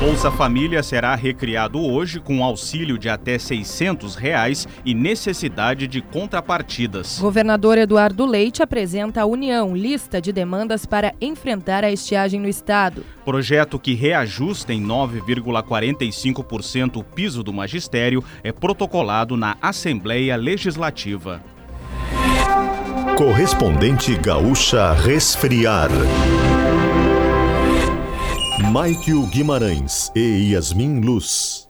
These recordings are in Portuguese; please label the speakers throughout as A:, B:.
A: Bolsa Família será recriado hoje com auxílio de até 600 reais e necessidade de contrapartidas.
B: Governador Eduardo Leite apresenta à União lista de demandas para enfrentar a estiagem no estado.
A: Projeto que reajusta em 9,45% o piso do magistério é protocolado na Assembleia Legislativa.
C: Correspondente Gaúcha Resfriar. Maikio Guimarães e Yasmin Luz.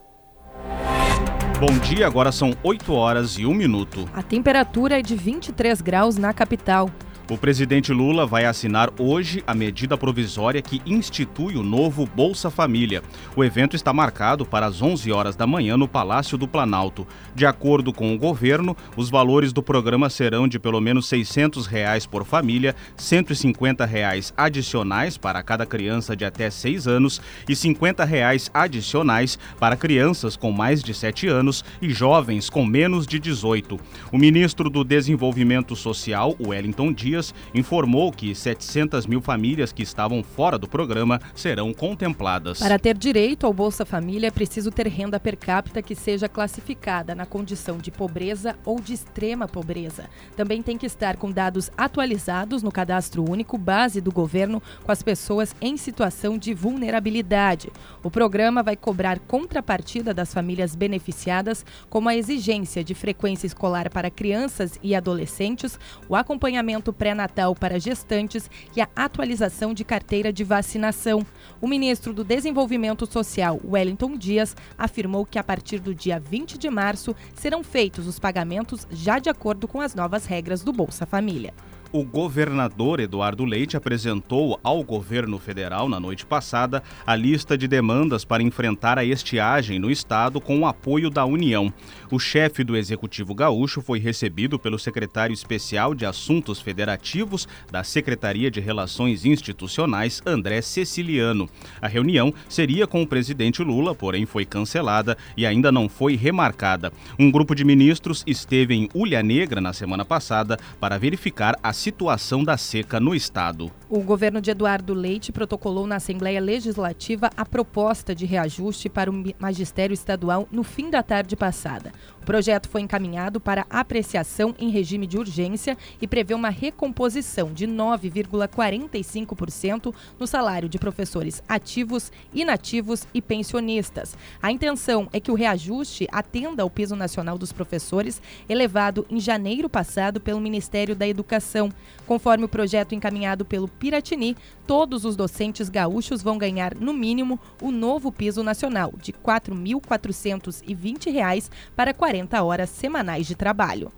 A: Bom dia, agora são 8 horas e 1 minuto.
B: A temperatura é de 23 graus na capital.
A: O presidente Lula vai assinar hoje a medida provisória que institui o novo Bolsa Família. O evento está marcado para as 11 horas da manhã no Palácio do Planalto. De acordo com o governo, os valores do programa serão de pelo menos 600 reais por família, 150 reais adicionais para cada criança de até 6 anos e 50 reais adicionais para crianças com mais de 7 anos e jovens com menos de 18. O ministro do Desenvolvimento Social, Wellington Dias, Dias, informou que 700 mil famílias que estavam fora do programa serão contempladas.
B: Para ter direito ao Bolsa Família, é preciso ter renda per capita que seja classificada na condição de pobreza ou de extrema pobreza. Também tem que estar com dados atualizados no cadastro único base do governo com as pessoas em situação de vulnerabilidade. O programa vai cobrar contrapartida das famílias beneficiadas, como a exigência de frequência escolar para crianças e adolescentes, o acompanhamento pré-natal para gestantes e a atualização de carteira de vacinação. O ministro do Desenvolvimento Social, Wellington Dias, afirmou que a partir do dia 20 de março serão feitos os pagamentos já de acordo com as novas regras do Bolsa Família.
A: O governador Eduardo Leite apresentou ao governo federal na noite passada a lista de demandas para enfrentar a estiagem no estado com o apoio da União. O chefe do Executivo Gaúcho foi recebido pelo secretário especial de Assuntos Federativos da Secretaria de Relações Institucionais, André Ceciliano. A reunião seria com o presidente Lula, porém foi cancelada e ainda não foi remarcada. Um grupo de ministros esteve em Ulha Negra na semana passada para verificar a situação da seca no estado.
B: O governo de Eduardo Leite protocolou na Assembleia Legislativa a proposta de reajuste para o magistério estadual no fim da tarde passada. O projeto foi encaminhado para apreciação em regime de urgência e prevê uma recomposição de 9,45% no salário de professores ativos, inativos e pensionistas. A intenção é que o reajuste atenda ao piso nacional dos professores, elevado em janeiro passado pelo Ministério da Educação. Conforme o projeto encaminhado pelo Piratini, todos os docentes gaúchos vão ganhar, no mínimo, o novo piso nacional de R$ 4.420 para 40 horas semanais de trabalho.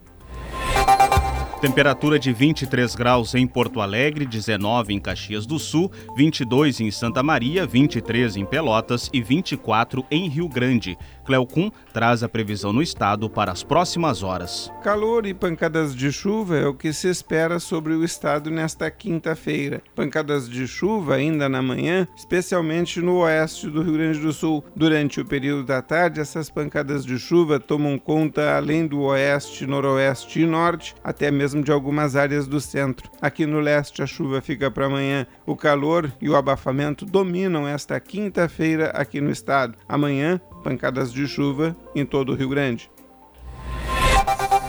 A: Temperatura de 23 graus em Porto Alegre, 19 em Caxias do Sul, 22 em Santa Maria, 23 em Pelotas e 24 em Rio Grande. Cleocum traz a previsão no estado para as próximas horas.
D: Calor e pancadas de chuva é o que se espera sobre o estado nesta quinta-feira. Pancadas de chuva ainda na manhã, especialmente no oeste do Rio Grande do Sul. Durante o período da tarde, essas pancadas de chuva tomam conta além do oeste, noroeste e norte, até mesmo de algumas áreas do centro. Aqui no leste a chuva fica para amanhã. O calor e o abafamento dominam esta quinta-feira aqui no estado. Amanhã pancadas de chuva em todo o Rio Grande.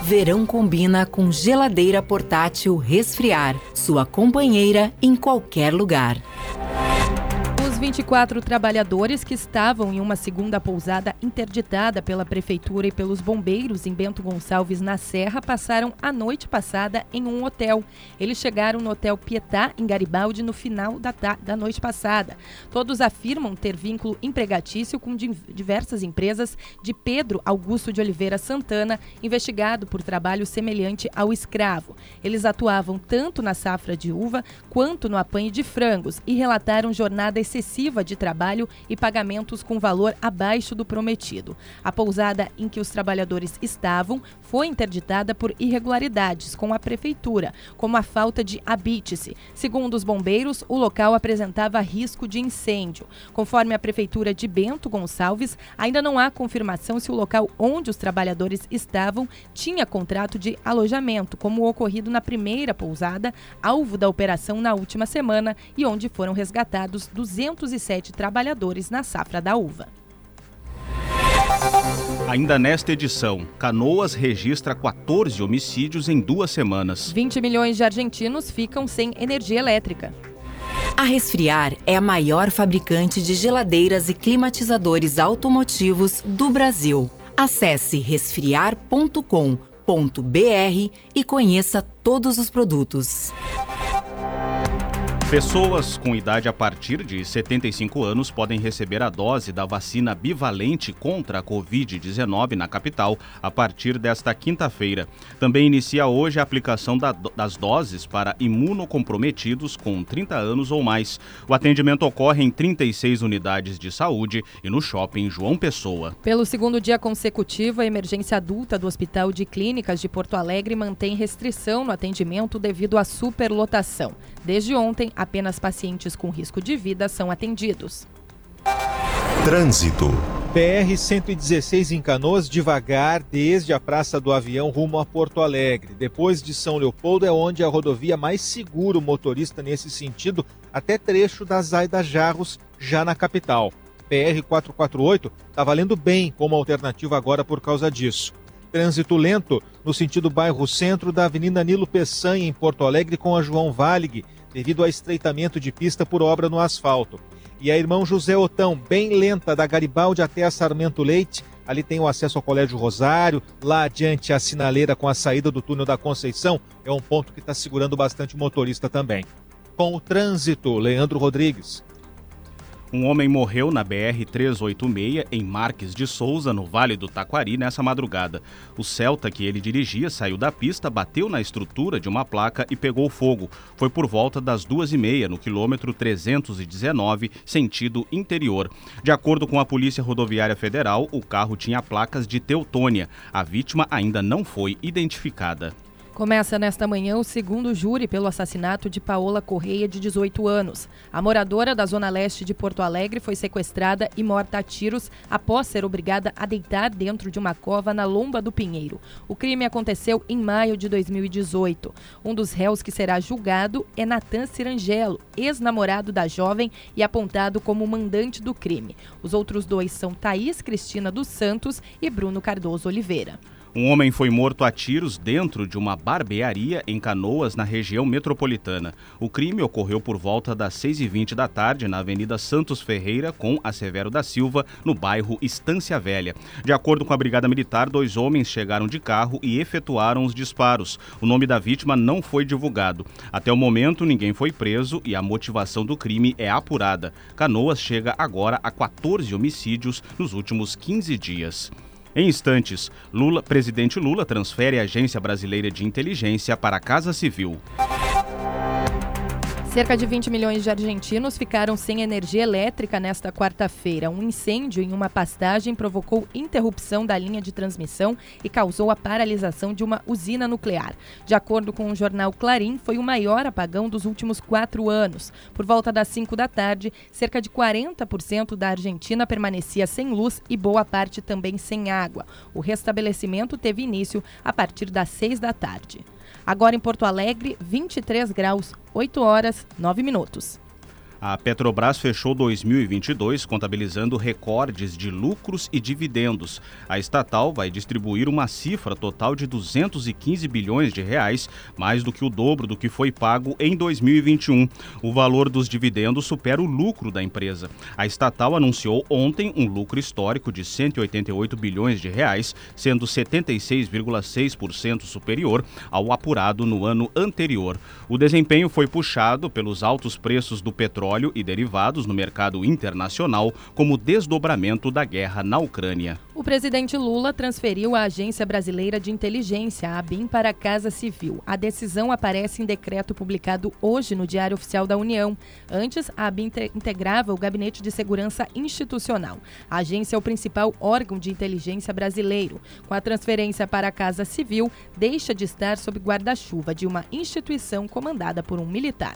E: Verão combina com geladeira portátil resfriar, sua companheira em qualquer lugar.
B: Os 24 trabalhadores que estavam em uma segunda pousada interditada pela prefeitura e pelos bombeiros em Bento Gonçalves, na Serra, passaram a noite passada em um hotel. Eles chegaram no Hotel Pietá, em Garibaldi, no final da, da noite passada. Todos afirmam ter vínculo empregatício com diversas empresas de Pedro Augusto de Oliveira Santana, investigado por trabalho semelhante ao escravo. Eles atuavam tanto na safra de uva quanto no apanho de frangos e relataram jornada excessiva excessiva de trabalho e pagamentos com valor abaixo do prometido. A pousada em que os trabalhadores estavam foi interditada por irregularidades com a prefeitura, como a falta de habite-se. Segundo os bombeiros, o local apresentava risco de incêndio. Conforme a prefeitura de Bento Gonçalves, ainda não há confirmação se o local onde os trabalhadores estavam tinha contrato de alojamento, como ocorrido na primeira pousada, alvo da operação na última semana e onde foram resgatados 200 207 trabalhadores na safra da uva.
A: Ainda nesta edição, Canoas registra 14 homicídios em duas semanas.
B: 20 milhões de argentinos ficam sem energia elétrica.
E: A Resfriar é a maior fabricante de geladeiras e climatizadores automotivos do Brasil. Acesse resfriar.com.br e conheça todos os produtos.
A: Pessoas com idade a partir de 75 anos podem receber a dose da vacina bivalente contra a Covid-19 na capital a partir desta quinta-feira. Também inicia hoje a aplicação da, das doses para imunocomprometidos com 30 anos ou mais. O atendimento ocorre em 36 unidades de saúde e no shopping João Pessoa.
B: Pelo segundo dia consecutivo, a emergência adulta do Hospital de Clínicas de Porto Alegre mantém restrição no atendimento devido à superlotação. Desde ontem, apenas pacientes com risco de vida são atendidos.
C: Trânsito.
F: PR-116 em Canoas, devagar, desde a Praça do Avião rumo a Porto Alegre. Depois de São Leopoldo é onde a rodovia mais segura o motorista nesse sentido, até trecho da Zaida Jarros, já na capital. PR-448 está valendo bem como alternativa agora por causa disso. Trânsito lento no sentido bairro centro da Avenida Nilo Peçanha, em Porto Alegre, com a João Valig, devido a estreitamento de pista por obra no asfalto. E a irmão José Otão, bem lenta, da Garibaldi até a Sarmento Leite. Ali tem o acesso ao Colégio Rosário, lá adiante a sinaleira com a saída do túnel da Conceição, é um ponto que está segurando bastante o motorista também. Com o trânsito, Leandro Rodrigues.
A: Um homem morreu na BR-386 em Marques de Souza, no Vale do Taquari, nessa madrugada. O Celta que ele dirigia saiu da pista, bateu na estrutura de uma placa e pegou fogo. Foi por volta das duas e meia, no quilômetro 319, sentido interior. De acordo com a Polícia Rodoviária Federal, o carro tinha placas de Teutônia. A vítima ainda não foi identificada.
B: Começa nesta manhã o segundo júri pelo assassinato de Paola Correia, de 18 anos. A moradora da zona leste de Porto Alegre foi sequestrada e morta a tiros após ser obrigada a deitar dentro de uma cova na Lomba do Pinheiro. O crime aconteceu em maio de 2018. Um dos réus que será julgado é Natan Cirangelo, ex-namorado da jovem e apontado como mandante do crime. Os outros dois são Thaís Cristina dos Santos e Bruno Cardoso Oliveira.
A: Um homem foi morto a tiros dentro de uma barbearia em Canoas, na região metropolitana. O crime ocorreu por volta das 6h20 da tarde na Avenida Santos Ferreira com a Severo da Silva, no bairro Estância Velha. De acordo com a Brigada Militar, dois homens chegaram de carro e efetuaram os disparos. O nome da vítima não foi divulgado. Até o momento, ninguém foi preso e a motivação do crime é apurada. Canoas chega agora a 14 homicídios nos últimos 15 dias. Em instantes, Lula, presidente Lula transfere a Agência Brasileira de Inteligência para a Casa Civil.
B: Cerca de 20 milhões de argentinos ficaram sem energia elétrica nesta quarta-feira. Um incêndio em uma pastagem provocou interrupção da linha de transmissão e causou a paralisação de uma usina nuclear. De acordo com o jornal Clarim, foi o maior apagão dos últimos quatro anos. Por volta das 5 da tarde, cerca de 40% da Argentina permanecia sem luz e boa parte também sem água. O restabelecimento teve início a partir das 6 da tarde. Agora em Porto Alegre, 23 graus, 8 horas, 9 minutos.
A: A Petrobras fechou 2022 contabilizando recordes de lucros e dividendos. A estatal vai distribuir uma cifra total de 215 bilhões de reais, mais do que o dobro do que foi pago em 2021. O valor dos dividendos supera o lucro da empresa. A estatal anunciou ontem um lucro histórico de 188 bilhões de reais, sendo 76,6% superior ao apurado no ano anterior. O desempenho foi puxado pelos altos preços do petróleo petróleo e derivados no mercado internacional como desdobramento da guerra na Ucrânia.
B: O presidente Lula transferiu a Agência Brasileira de Inteligência, a ABIN, para a Casa Civil. A decisão aparece em decreto publicado hoje no Diário Oficial da União. Antes, a ABIN integrava o Gabinete de Segurança Institucional. A agência é o principal órgão de inteligência brasileiro. Com a transferência para a Casa Civil, deixa de estar sob guarda-chuva de uma instituição comandada por um militar.